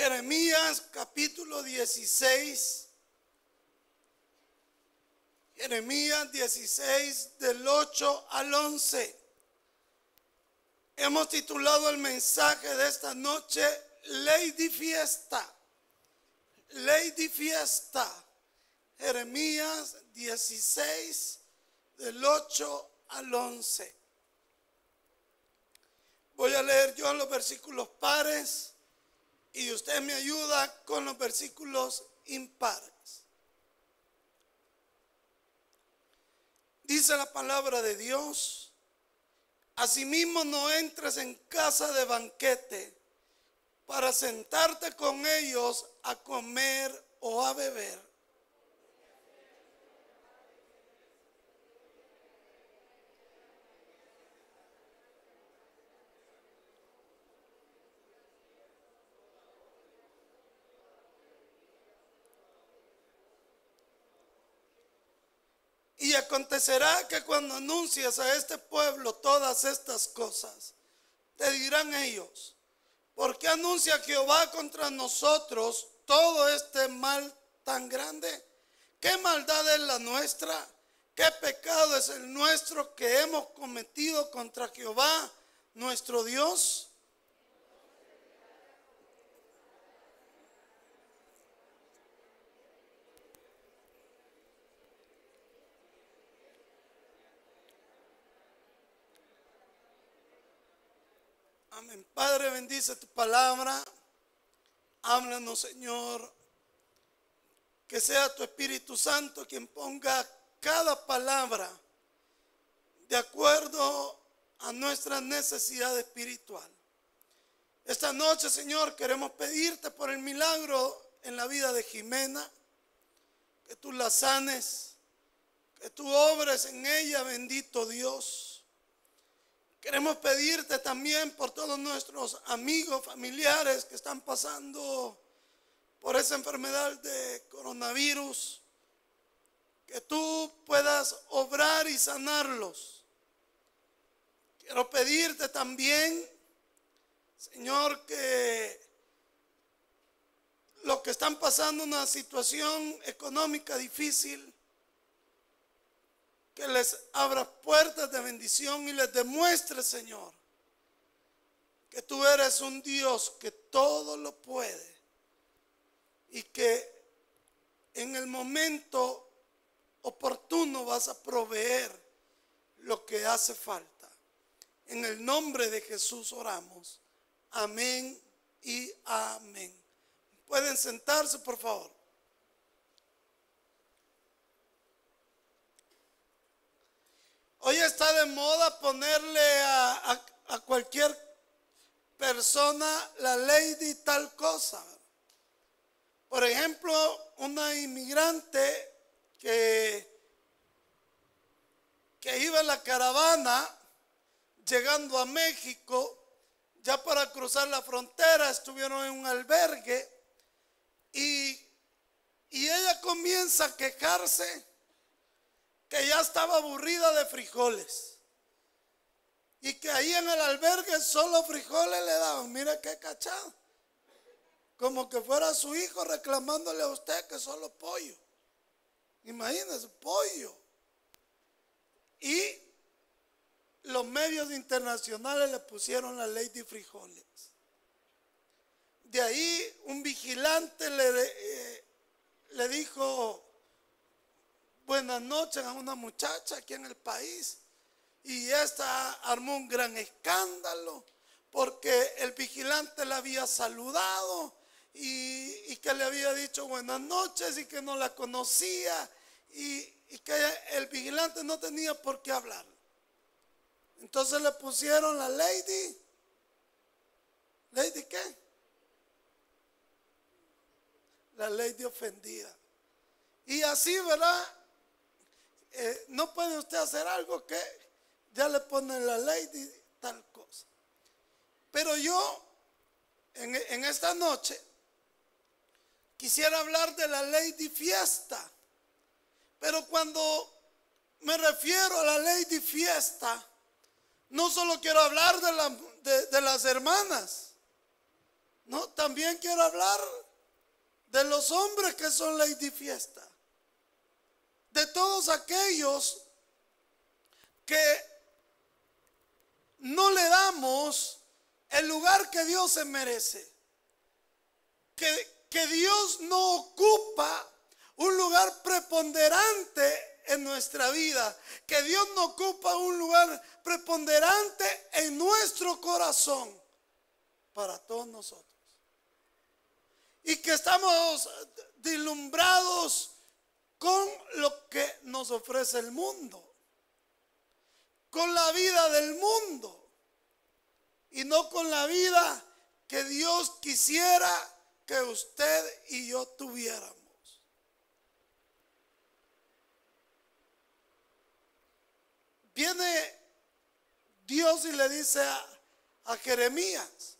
Jeremías capítulo 16. Jeremías 16 del 8 al 11. Hemos titulado el mensaje de esta noche Lady Fiesta. Lady Fiesta. Jeremías 16 del 8 al 11. Voy a leer yo los versículos pares y usted me ayuda con los versículos impares. Dice la palabra de Dios, asimismo no entres en casa de banquete para sentarte con ellos a comer o a beber Y acontecerá que cuando anuncias a este pueblo todas estas cosas, te dirán ellos, ¿por qué anuncia Jehová contra nosotros todo este mal tan grande? ¿Qué maldad es la nuestra? ¿Qué pecado es el nuestro que hemos cometido contra Jehová, nuestro Dios? Amén. Padre, bendice tu palabra. Háblanos, Señor. Que sea tu Espíritu Santo quien ponga cada palabra de acuerdo a nuestra necesidad espiritual. Esta noche, Señor, queremos pedirte por el milagro en la vida de Jimena, que tú la sanes, que tú obres en ella, bendito Dios. Queremos pedirte también por todos nuestros amigos, familiares que están pasando por esa enfermedad de coronavirus, que tú puedas obrar y sanarlos. Quiero pedirte también, Señor, que los que están pasando una situación económica difícil, que les abra puertas de bendición y les demuestre, Señor, que tú eres un Dios que todo lo puede y que en el momento oportuno vas a proveer lo que hace falta. En el nombre de Jesús oramos. Amén y amén. Pueden sentarse, por favor. Hoy está de moda ponerle a, cualquier persona la ley de tal cosa. Por ejemplo, una inmigrante que, que iba en la caravana llegando a México, ya para cruzar la frontera, estuvieron en un albergue y, y ella comienza a quejarse que ya estaba aburrida de frijoles. Y que ahí en el albergue solo frijoles le daban. Mira qué cachado. Como que fuera su hijo reclamándole a usted que solo pollo. Imagínese, pollo. Y los medios internacionales le pusieron la ley de frijoles. De ahí un vigilante le, eh, le dijo, buenas noches a una muchacha aquí en el país. Y esta armó un gran escándalo porque el vigilante la había saludado y, que le había dicho buenas noches y que no la conocía y, y que el vigilante no tenía por qué hablar. Entonces le pusieron la lady. ¿Lady qué? La lady ofendida. Y así, ¿verdad? Eh, no puede usted hacer algo que ya le ponen la ley de tal cosa. Pero yo, en, esta noche, quisiera hablar de la ley de fiesta. Pero cuando me refiero a la ley de fiesta, no solo quiero hablar de, la, de, las hermanas, No, también quiero hablar de los hombres que son ley de fiesta. De todos aquellos que no le damos el lugar que Dios se merece. Que, que Dios no ocupa un lugar preponderante en nuestra vida. Que Dios no ocupa un lugar preponderante en nuestro corazón para todos nosotros. Y que estamos dilumbrados con lo que nos ofrece el mundo. Con la vida del mundo. Y no con la vida que Dios quisiera que usted y yo tuviéramos. Viene Dios y le dice a, Jeremías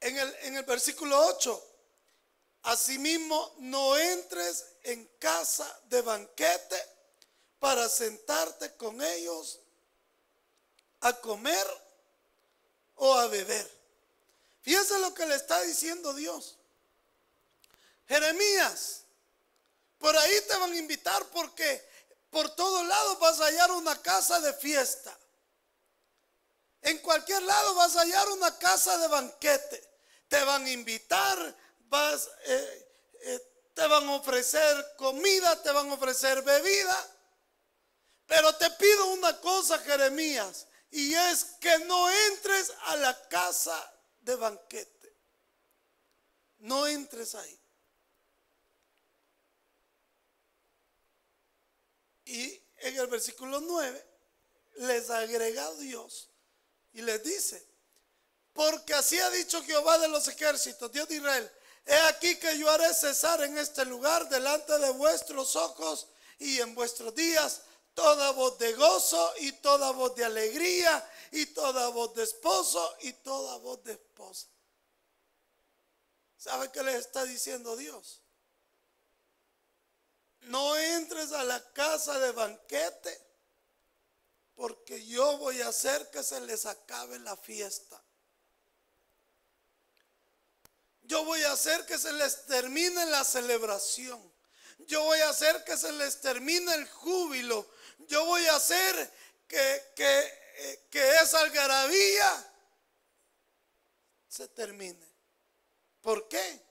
en el, en el versículo 8, asimismo no entres en casa de banquete para sentarte con ellos a comer o a beber. Fíjense lo que le está diciendo Dios. Jeremías, por ahí te van a invitar porque por todos lados vas a hallar una casa de fiesta. En cualquier lado vas a hallar una casa de banquete. Te van a invitar, vas, eh, eh, te van a ofrecer comida, te van a ofrecer bebida. Pero te pido una cosa, Jeremías, y es que no entres a la casa de banquete. No entres ahí. Y en el versículo 9 les agrega Dios y les dice, porque así ha dicho Jehová de los ejércitos, Dios de Israel, he aquí que yo haré cesar en este lugar delante de vuestros ojos y en vuestros días toda voz de gozo y toda voz de alegría y toda voz de esposo y toda voz de esposa. ¿Sabe qué le está diciendo Dios? No entres a la casa de banquete porque yo voy a hacer que se les acabe la fiesta. Yo voy a hacer que se les termine la celebración. Yo voy a hacer que se les termine el júbilo yo voy a hacer que, que, que esa algarabía se termine. ¿Por qué?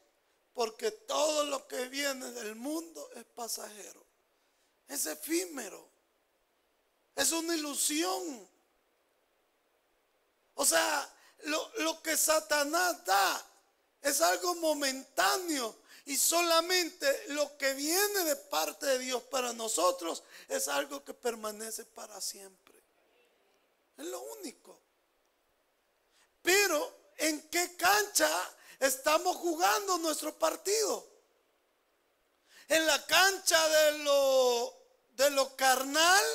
Porque todo lo que viene del mundo es pasajero, es efímero, es una ilusión. O sea, lo, lo que Satanás da es algo momentáneo y solamente lo que viene de parte de Dios para nosotros es algo que permanece para siempre. Es lo único. Pero ¿en qué cancha estamos jugando nuestro partido? ¿En la cancha de lo, de lo carnal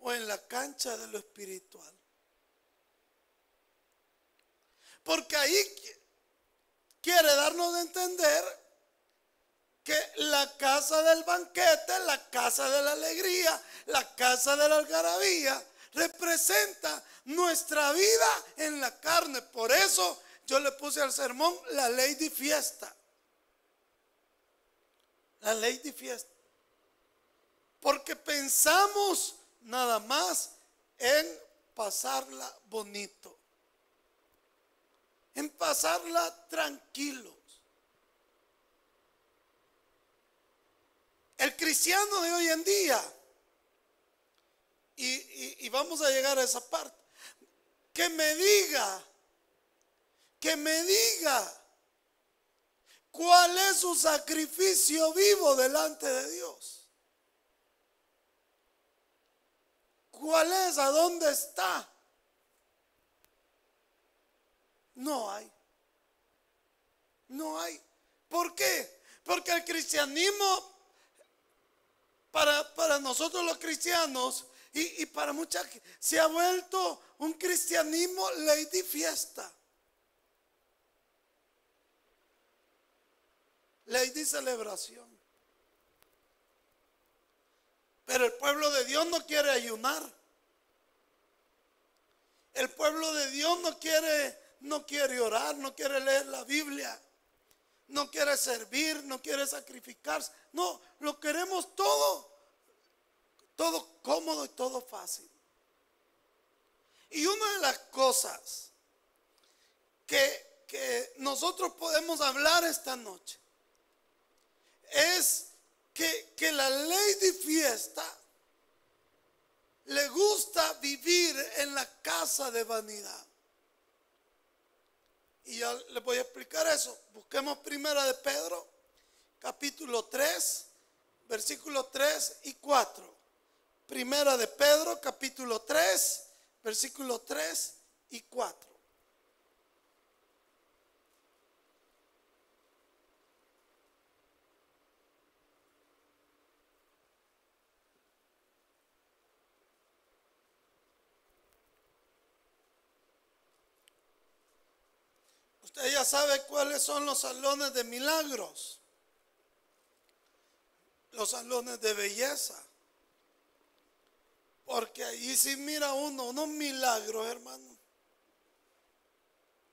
o en la cancha de lo espiritual? Porque ahí quiere darnos a entender que la casa del banquete, la casa de la alegría, la casa de la algarabía, representa nuestra vida en la carne. Por eso yo le puse al sermón la ley de fiesta. La ley de fiesta. Porque pensamos nada más en pasarla bonito en pasarla tranquilos. El cristiano de hoy en día, y, vamos a llegar a esa parte, que me diga, que me diga cuál es su sacrificio vivo delante de Dios. ¿Cuál es? ¿A dónde está? No hay. No hay. ¿Por qué? Porque el cristianismo, para, para nosotros los cristianos y, y para muchas, se ha vuelto un cristianismo ley de fiesta. Ley de celebración. Pero el pueblo de Dios no quiere ayunar. El pueblo de Dios no quiere no quiere orar, no quiere leer la Biblia, no quiere servir, no quiere sacrificarse. No, lo queremos todo, todo cómodo y todo fácil. Y una de las cosas que, que nosotros podemos hablar esta noche es que, que la ley de fiesta le gusta vivir en la casa de vanidad. Y ya les voy a explicar eso. Busquemos primera de Pedro, capítulo 3, versículos 3 y 4. Primera de Pedro, capítulo 3, versículos 3 y 4. Usted ya sabe cuáles son los salones de milagros. Los salones de belleza. Porque ahí sí mira uno unos milagros, hermano.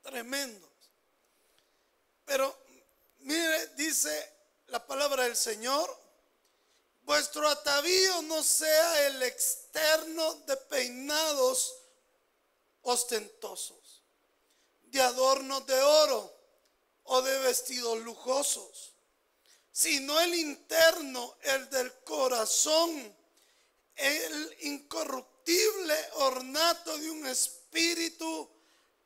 Tremendos. Pero mire, dice la palabra del Señor, vuestro atavío no sea el externo de peinados ostentosos de adornos de oro o de vestidos lujosos, sino el interno, el del corazón, el incorruptible ornato de un espíritu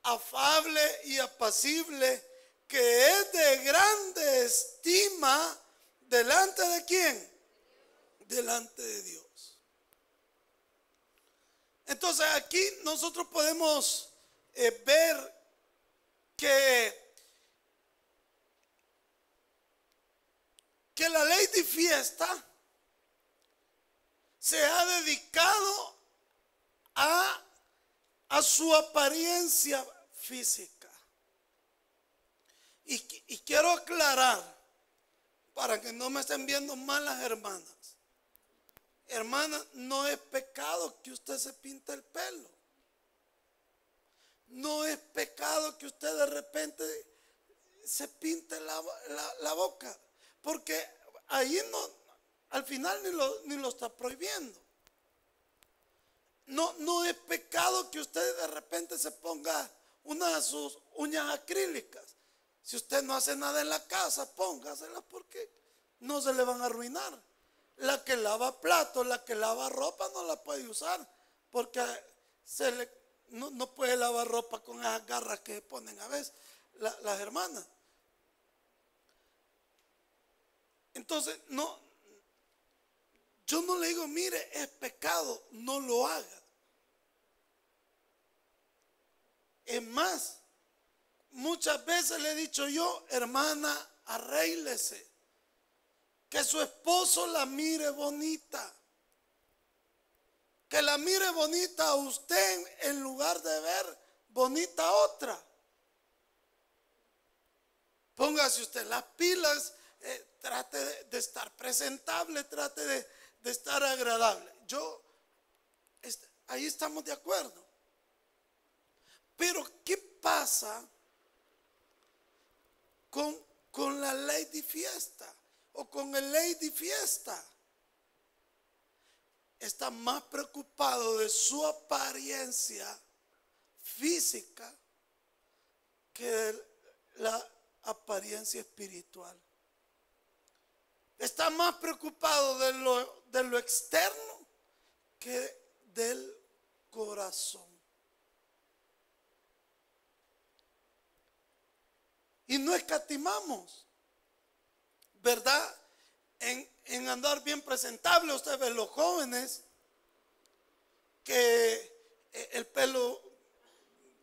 afable y apacible que es de grande estima delante de quién? Delante de Dios. Entonces aquí nosotros podemos eh, ver que, que la ley de fiesta se ha dedicado a, a su apariencia física. Y, y, quiero aclarar, para que no me estén viendo mal las hermanas. Hermana, no es pecado que usted se pinte el pelo. No es pecado que usted de repente se pinte la, boca, porque ahí no, al final ni lo, ni lo está prohibiendo. No, no es pecado que usted de repente se ponga una de sus uñas acrílicas. Si usted no hace nada en la casa, póngaselas porque no se le van a arruinar. La que lava platos, la que lava ropa no la puede usar porque se le no, puede lavar ropa con esas garras que ponen a veces las hermanas. Entonces, no, yo no le digo, mire, es pecado, no lo haga. Es más, muchas veces le he dicho yo, hermana, arréglese, que su esposo la mire bonita que la mire bonita a usted en lugar de ver bonita a otra. Póngase usted las pilas, eh, trate de, estar presentable, trate de, estar agradable. Yo, ahí estamos de acuerdo. Pero, ¿qué pasa con, con la ley de fiesta o con el ley de fiesta? Está más preocupado de su apariencia física que de la apariencia espiritual. Está más preocupado de lo, de lo externo que del corazón. Y no escatimamos, ¿verdad? En, en andar bien presentable. Usted ve los jóvenes que eh, el pelo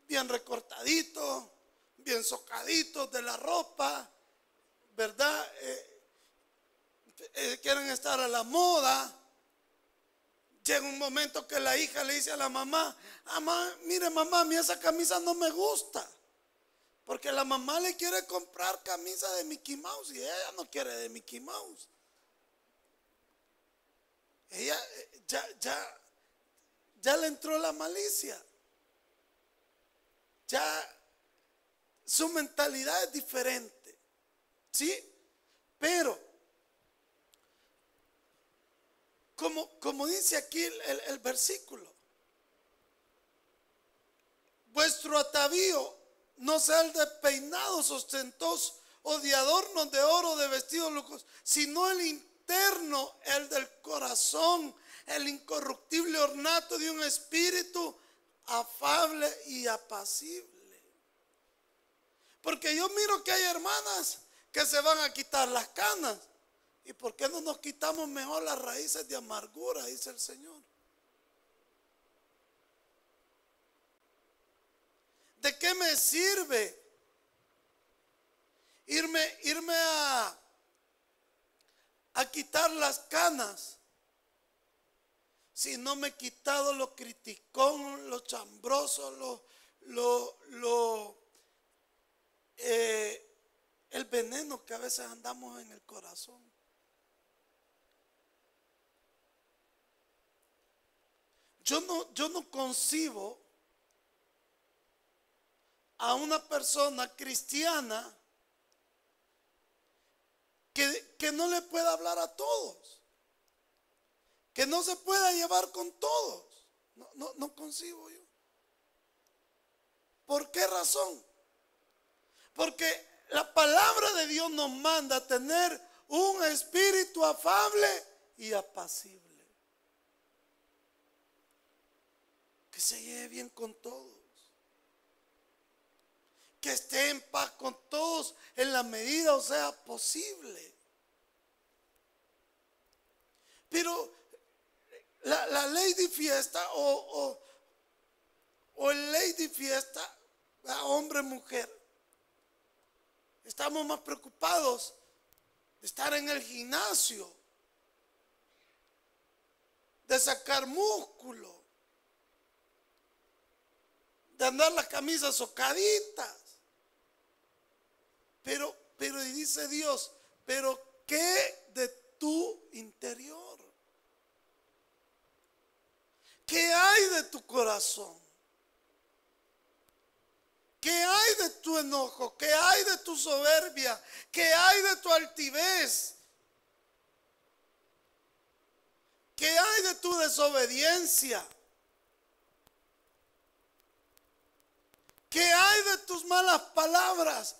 bien recortadito, bien socadito de la ropa, ¿verdad? Eh, eh, quieren estar a la moda. Llega un momento que la hija le dice a la mamá, mamá, mire mamá, a mí esa camisa no me gusta. Porque la mamá le quiere comprar camisa de Mickey Mouse y ella no quiere de Mickey Mouse. Ella ya, ya, ya le entró la malicia. Ya su mentalidad es diferente. ¿Sí? Pero, como, como dice aquí el, el versículo, vuestro atavío no sea el de peinados ostentosos o de adornos de oro, de vestidos lujos, sino el interno, el del corazón, el incorruptible ornato de un espíritu afable y apacible. Porque yo miro que hay hermanas que se van a quitar las canas. ¿Y por qué no nos quitamos mejor las raíces de amargura? Dice el Señor. ¿De qué me sirve irme, irme a, a quitar las canas si no me he quitado lo criticón, lo chambroso, lo, lo, lo eh, el veneno que a veces andamos en el corazón? Yo no, yo no concibo a una persona cristiana que, que no le pueda hablar a todos, que no se pueda llevar con todos. No, no, no concibo yo. ¿Por qué razón? Porque la palabra de Dios nos manda tener un espíritu afable y apacible. Que se lleve bien con todos que esté en paz con todos en la medida o sea posible. Pero la, ley de fiesta o, o, el ley de fiesta, hombre, mujer, estamos más preocupados de estar en el gimnasio, de sacar músculo, de andar las camisas socaditas. Pero, pero dice Dios, pero ¿qué de tu interior? ¿Qué hay de tu corazón? ¿Qué hay de tu enojo? ¿Qué hay de tu soberbia? ¿Qué hay de tu altivez? ¿Qué hay de tu desobediencia? ¿Qué hay de tus malas palabras?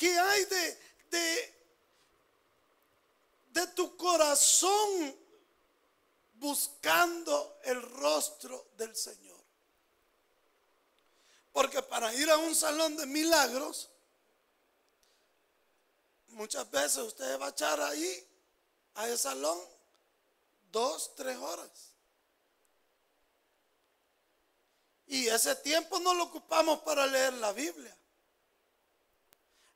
¿Qué hay de, de, de tu corazón buscando el rostro del Señor? Porque para ir a un salón de milagros, muchas veces usted va a echar ahí, a ese salón, dos, tres horas. Y ese tiempo no lo ocupamos para leer la Biblia.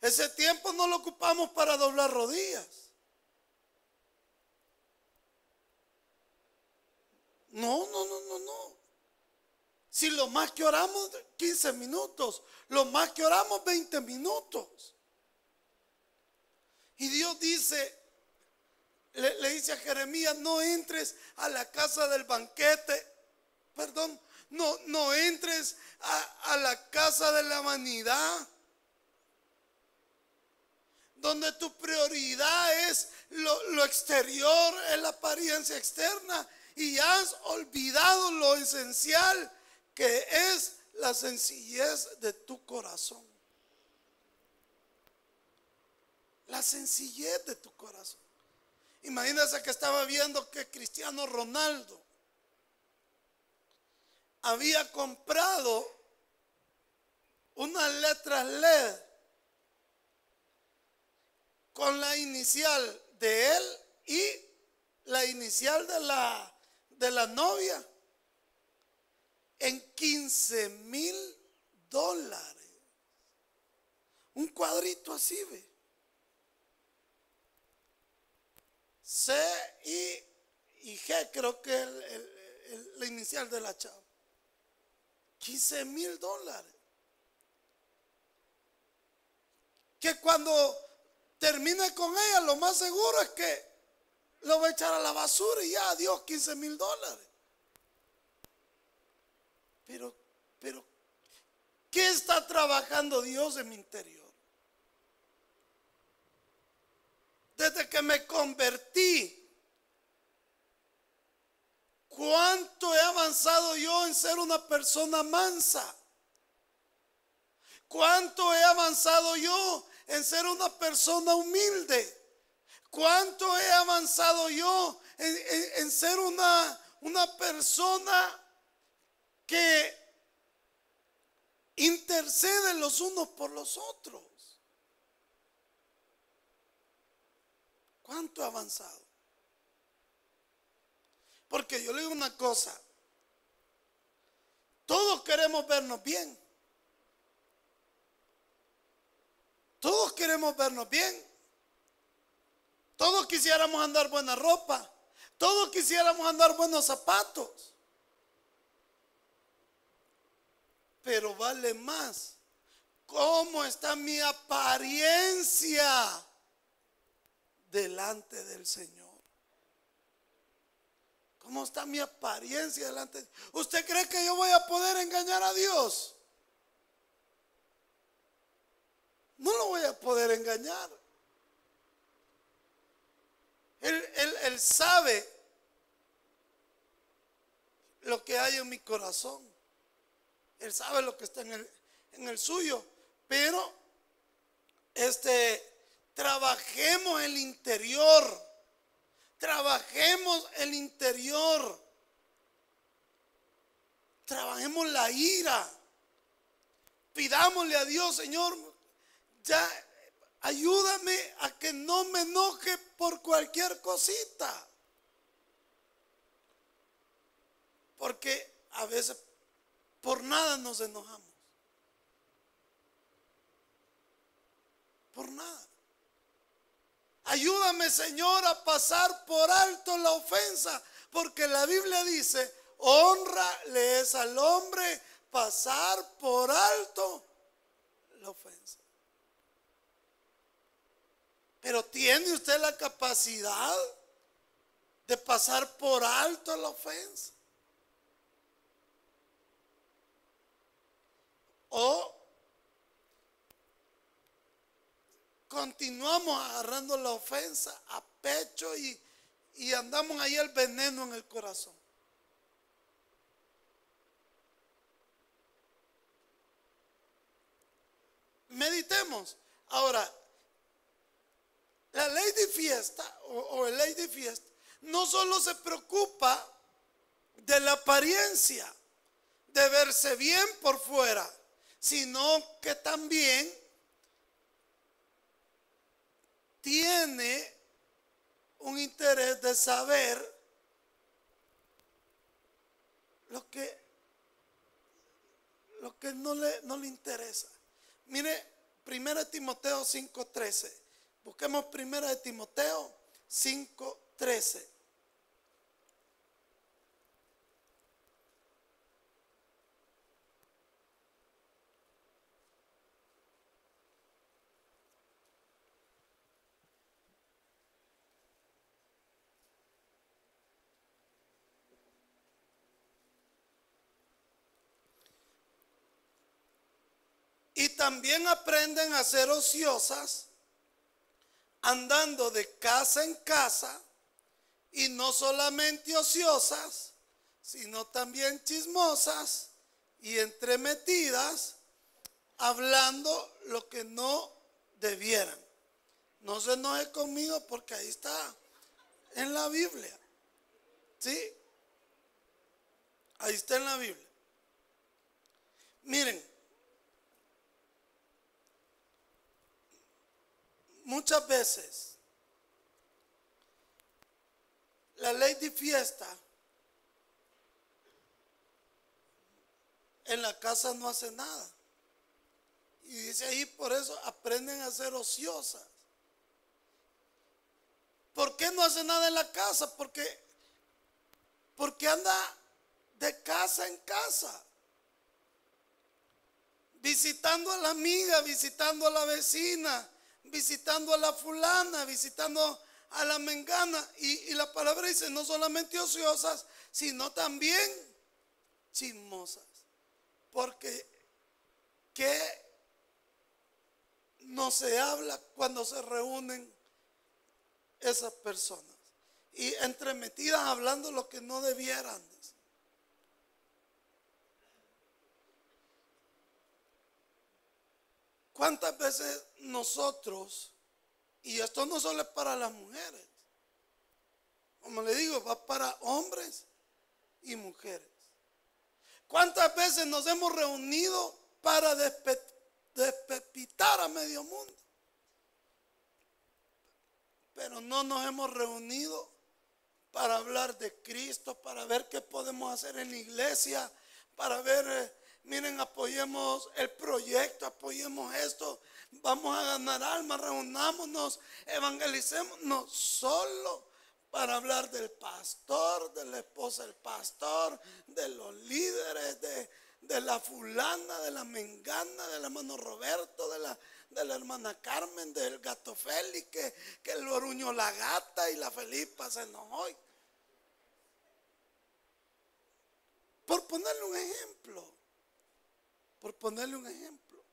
Ese tiempo no lo ocupamos para doblar rodillas. No, no, no, no, no. Si lo más que oramos 15 minutos, lo más que oramos 20 minutos. Y Dios dice, le, dice a Jeremías, no entres a la casa del banquete, perdón, no, no entres a, a la casa de la vanidad donde tu prioridad es lo, exterior, es la apariencia externa y has olvidado lo esencial que es la sencillez de tu corazón. La sencillez de tu corazón. Imagínense que estaba viendo que Cristiano Ronaldo había comprado unas letras LED con la inicial de él y la inicial de la, de la novia en 15 mil dólares. Un cuadrito así, ve. C, y G creo que es la inicial de la chava. 15 mil dólares. Que cuando termine con ella, lo más seguro es que lo va a echar a la basura y ya, adiós, 15 mil dólares. pero, pero, ¿qué está trabajando Dios en mi interior? Desde que me convertí, ¿cuánto he avanzado yo en ser una persona mansa? ¿Cuánto he avanzado yo en ser una persona humilde? ¿Cuánto he avanzado yo en, ser una, una persona que intercede los unos por los otros? ¿Cuánto he avanzado? Porque yo le digo una cosa, todos queremos vernos bien. Todos queremos vernos bien. Todos quisiéramos andar buena ropa. Todos quisiéramos andar buenos zapatos. Pero vale más. ¿Cómo está mi apariencia delante del Señor? ¿Cómo está mi apariencia delante? ¿Usted cree que yo voy a poder engañar a Dios? No lo voy a poder engañar. Él, sabe lo que hay en mi corazón. Él sabe lo que está en el, en el suyo. Pero, este, trabajemos el interior. Trabajemos el interior. Trabajemos la ira. Pidámosle a Dios, Señor, ya ayúdame a que no me enoje por cualquier cosita. Porque a veces por nada nos enojamos. Por nada. Ayúdame, Señor, a pasar por alto la ofensa, porque la Biblia dice, honra le es al hombre pasar por alto la ofensa. Pero ¿tiene usted la capacidad de pasar por alto la ofensa? O continuamos agarrando la ofensa a pecho y, y andamos ahí el veneno en el corazón. Meditemos. Ahora, la ley de fiesta o, el ley de fiesta no solo se preocupa de la apariencia, de verse bien por fuera, sino que también tiene un interés de saber lo que, lo que no, le, no le interesa. Mire, 1 Timoteo 5:13. Busquemos primero de Timoteo 5:13. Y también aprenden a ser ociosas andando de casa en casa y no solamente ociosas, sino también chismosas y entremetidas, hablando lo que no debieran. No se enoje conmigo porque ahí está en la Biblia. ¿Sí? Ahí está en la Biblia. Miren, muchas veces la ley de fiesta en la casa no hace nada. Y dice ahí, por eso aprenden a ser ociosas. ¿Por qué no hace nada en la casa? Porque, porque anda de casa en casa. Visitando a la amiga, visitando a la vecina, visitando a la fulana, visitando a la mengana. Y, la palabra dice, no solamente ociosas, sino también chismosas. Porque ¿qué no se habla cuando se reúnen esas personas? Y entremetidas hablando lo que no debieran. ¿Cuántas veces nosotros, y esto no solo es para las mujeres, como le digo, va para hombres y mujeres. ¿Cuántas veces nos hemos reunido para despepitar a medio mundo? Pero no nos hemos reunido para hablar de Cristo, para ver qué podemos hacer en la iglesia, para ver... Miren, apoyemos el proyecto, apoyemos esto, vamos a ganar almas, reunámonos, evangelicemos, no solo para hablar del pastor, de la esposa del pastor, de los líderes, de, la fulana, de la mengana, del hermano Roberto, de la, de la hermana Carmen, del gato Félix, que, que lo oruñó la gata y la Felipa se enojó. Por ponerle un ejemplo por ponerle un ejemplo.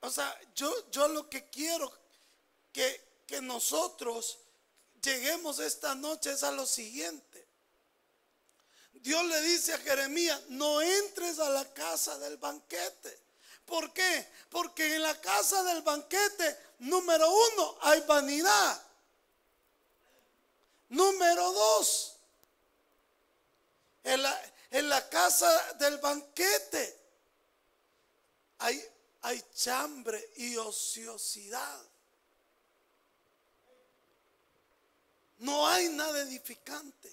o sea, yo, yo lo que quiero que, que nosotros lleguemos esta noche es a lo siguiente. Dios le dice a Jeremías, no entres a la casa del banquete. ¿Por qué? Porque en la casa del banquete, número uno, hay vanidad. Número dos, en la, casa del banquete hay, hay chambre y ociosidad. No hay nada edificante.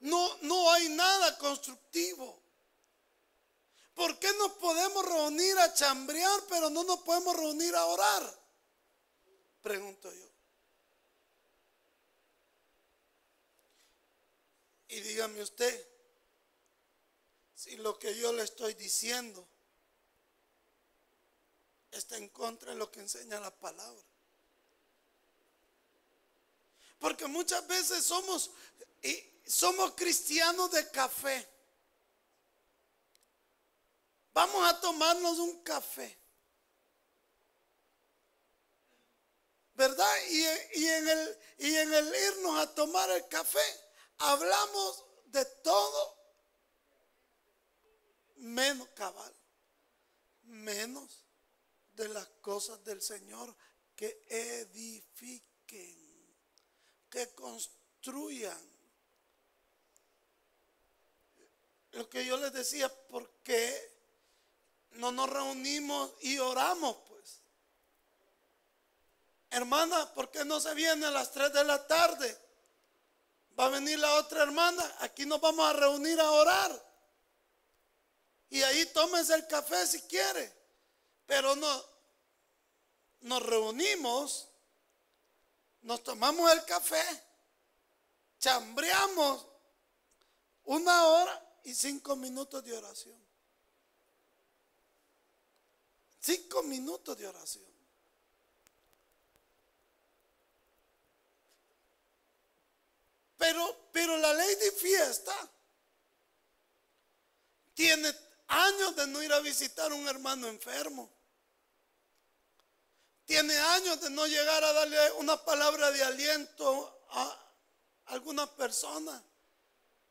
No, no hay nada constructivo. ¿Por qué nos podemos reunir a chambrear, pero no nos podemos reunir a orar? Pregunto yo. Y dígame usted si lo que yo le estoy diciendo está en contra de lo que enseña la palabra. Porque muchas veces somos, y somos cristianos de café. Vamos a tomarnos un café. ¿Verdad? Y, en el, y en el irnos a tomar el café, hablamos de todo menos cabal, menos de las cosas del Señor que edifiquen, que construyan. Lo que yo les decía, ¿por qué no nos reunimos y oramos? Pues, hermana, ¿por qué no se viene a las 3 de la tarde? Va a venir la otra hermana. Aquí nos vamos a reunir a orar. Y ahí tómese el café si quiere. Pero no, nos reunimos, nos tomamos el café, chambreamos una hora y cinco minutos de oración. Cinco minutos de oración. Pero, pero la ley de fiesta tiene años de no ir a visitar a un hermano enfermo. Tiene años de no llegar a darle una palabra de aliento a alguna persona.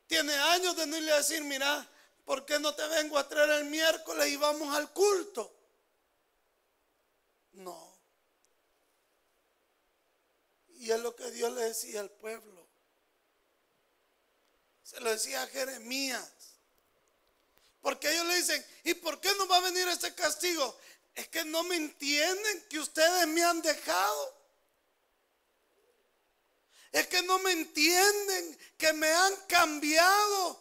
Tiene años de no irle a decir, mira, ¿por qué no te vengo a traer el miércoles y vamos al culto? No. Y es lo que Dios le decía al pueblo. Se lo decía a Jeremías. Porque ellos le dicen, ¿y por qué no va a venir este castigo? Es que no me entienden que ustedes me han dejado. Es que no me entienden que me han cambiado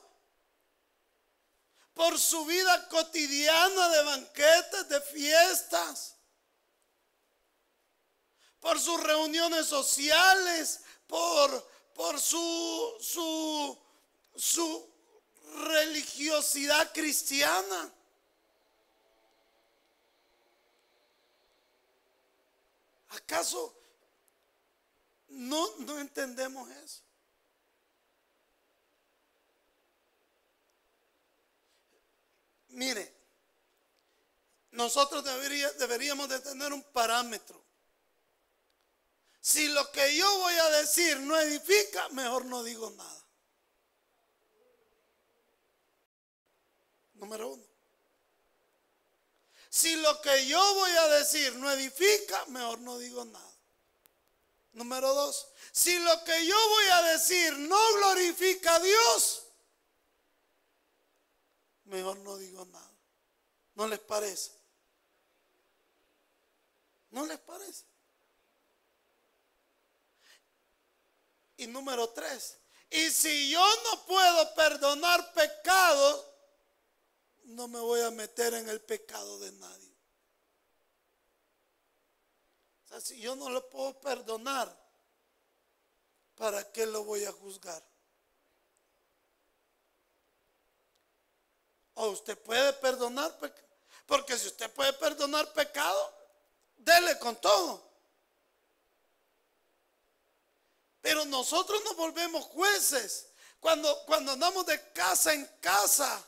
por su vida cotidiana de banquetes, de fiestas, por sus reuniones sociales, por, por su, su su religiosidad cristiana. ¿Acaso no, no entendemos eso? Mire, nosotros deberíamos de tener un parámetro. Si lo que yo voy a decir no edifica, mejor no digo nada. Número uno. Si lo que yo voy a decir no edifica, mejor no digo nada. Número dos, si lo que yo voy a decir no glorifica a Dios, mejor no digo nada. ¿No les parece? ¿No les parece? Y número tres, y si yo no puedo perdonar pecados, no me voy a meter en el pecado de nadie. O sea, si yo no lo puedo perdonar, ¿para qué lo voy a juzgar? O usted puede perdonar, porque si usted puede perdonar pecado, dele con todo. Pero nosotros nos volvemos jueces cuando, cuando andamos de casa en casa.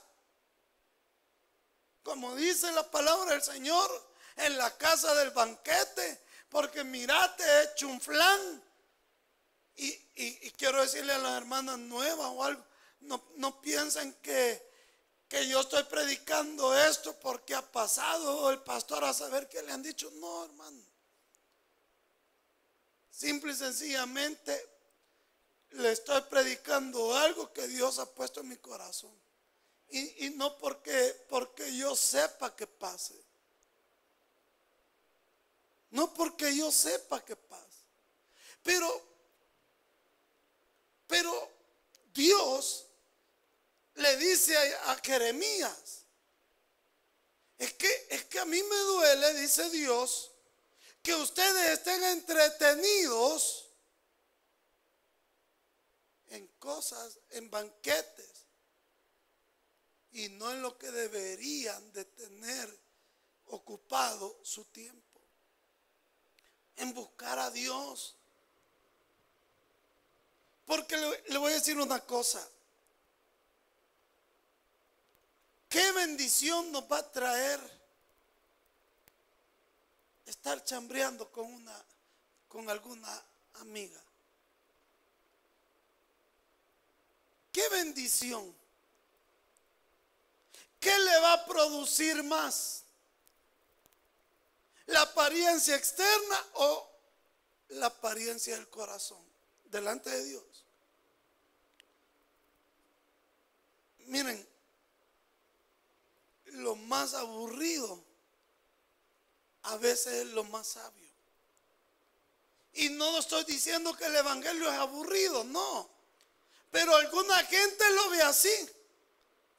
Como dice la palabra del Señor, en la casa del banquete, porque mirate, he hecho un flan. Y, quiero decirle a las hermanas nuevas o algo, no, piensen que, que yo estoy predicando esto porque ha pasado el pastor a saber que le han dicho. No, hermano. Simple y sencillamente le estoy predicando algo que Dios ha puesto en mi corazón. Y, no porque, porque yo sepa que pase. No porque yo sepa que pase. Pero, pero Dios le dice a, a Jeremías, es que, es que a mí me duele, dice Dios, que ustedes estén entretenidos en cosas, en banquetes, y no en lo que deberían de tener ocupado su tiempo, en buscar a Dios. Porque le, voy a decir una cosa, ¿qué bendición nos va a traer? estar chambreando con una con alguna amiga. Qué bendición. ¿Qué le va a producir más? ¿La apariencia externa o la apariencia del corazón delante de Dios? Miren, lo más aburrido a veces es lo más sabio. Y no estoy diciendo que el Evangelio es aburrido, no. Pero alguna gente lo ve así.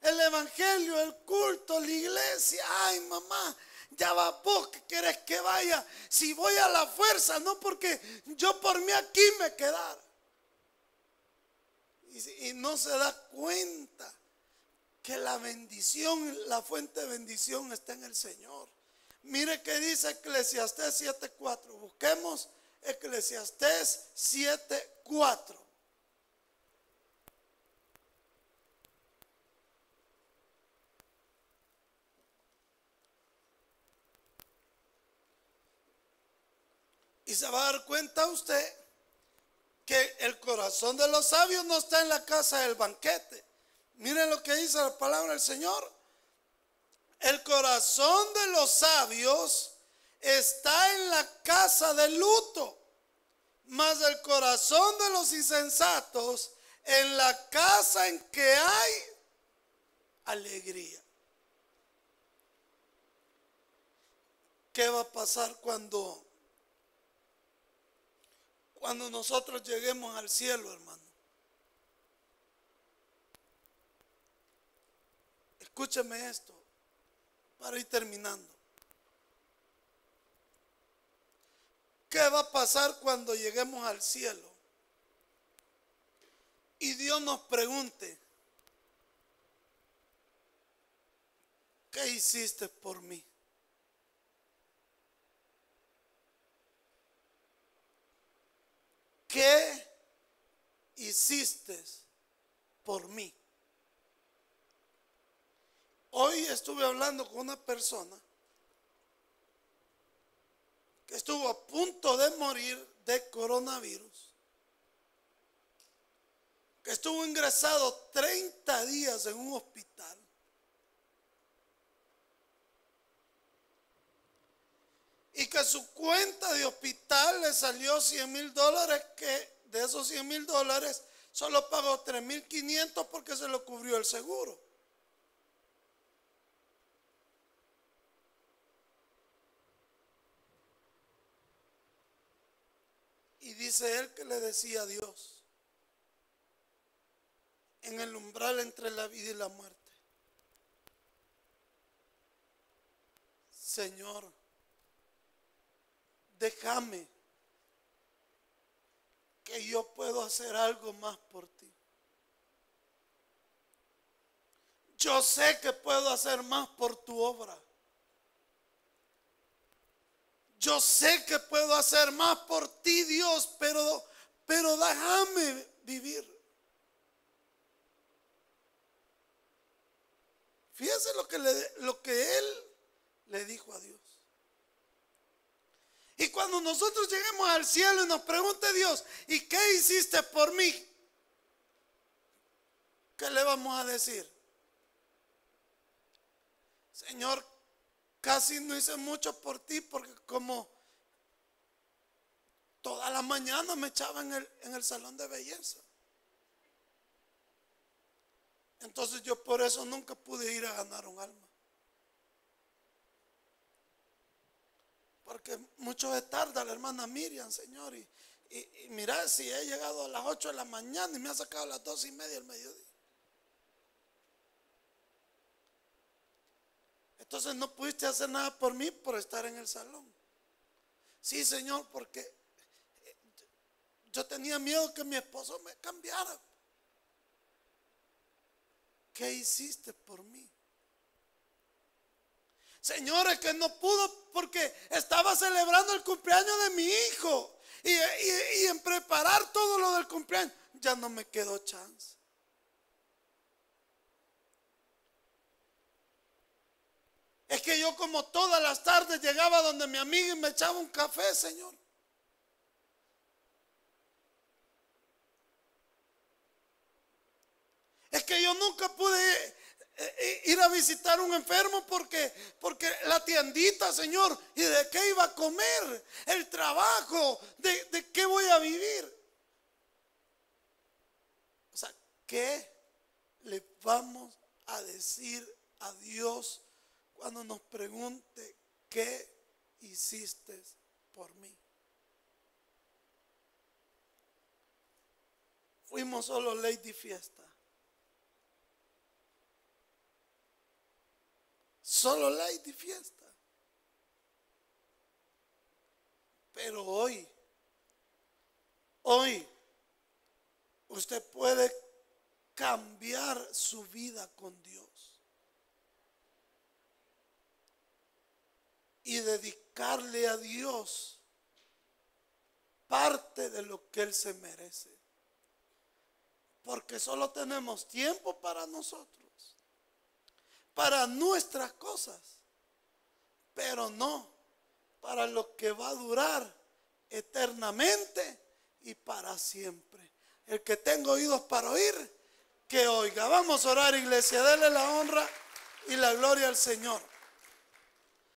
El Evangelio, el culto, la iglesia. Ay, mamá, ya va vos que querés que vaya. Si voy a la fuerza, no porque yo por mí aquí me quedara. Y, no se da cuenta que la bendición, la fuente de bendición está en el Señor. Mire que dice Eclesiastés 7.4. Busquemos Eclesiastés 7.4. Y se va a dar cuenta usted que el corazón de los sabios no está en la casa del banquete. Miren lo que dice la palabra del Señor. El corazón de los sabios está en la casa del luto, mas el corazón de los insensatos en la casa en que hay alegría. ¿Qué va a pasar cuando cuando nosotros lleguemos al cielo, hermano? Escúcheme esto para ir terminando. ¿Qué va a pasar cuando lleguemos al cielo? Y Dios nos pregunte, ¿qué hiciste por mí? ¿Qué hiciste por mí? hoy estuve hablando con una persona que estuvo a punto de morir de coronavirus, que estuvo ingresado 30 días en un hospital. Y que su cuenta de hospital le salió 100 mil dólares, que de esos 100 mil dólares solo pagó 3 mil 500 porque se lo cubrió el seguro. Y dice él que le decía a Dios, en el umbral entre la vida y la muerte, Señor, déjame que yo puedo hacer algo más por ti. Yo sé que puedo hacer más por tu obra. Yo sé que puedo hacer más por ti, Dios, pero, pero déjame vivir. Fíjese lo que, lo que él le dijo a Dios. Y cuando nosotros lleguemos al cielo y nos pregunte Dios, ¿y qué hiciste por mí? ¿Qué le vamos a decir? Señor, casi no hice mucho por ti porque como toda la mañana me echaba en el, en el salón de belleza. Entonces yo por eso nunca pude ir a ganar un alma. Porque mucho es tarde la hermana Miriam, Señor. Y, y, si he llegado a las 8 de la mañana y me ha sacado a las 2 y media del mediodía. Entonces no pudiste hacer nada por mí por estar en el salón. Sí, Señor, porque eh, yo tenía miedo que mi esposo me cambiara. ¿Qué hiciste por mí? Señores, que no pudo porque estaba celebrando el cumpleaños de mi hijo. Y, y, en preparar todo lo del cumpleaños, ya no me quedó chance. Es que yo como todas las tardes llegaba donde mi amiga y me echaba un café, Señor. Es que yo nunca pude ir a visitar un enfermo porque, porque la tiendita, Señor, ¿y de qué iba a comer? El trabajo, ¿de, de qué voy a vivir? O sea, ¿qué le vamos a decir a Dios? cuando nos pregunte, ¿qué hiciste por mí? Fuimos solo Lady Fiesta. Solo Lady Fiesta. Pero hoy, hoy, usted puede cambiar su vida con Dios. y dedicarle a Dios parte de lo que Él se merece. Porque solo tenemos tiempo para nosotros, para nuestras cosas, pero no para lo que va a durar eternamente y para siempre. El que tenga oídos para oír, que oiga. Vamos a orar, iglesia, dele la honra y la gloria al Señor.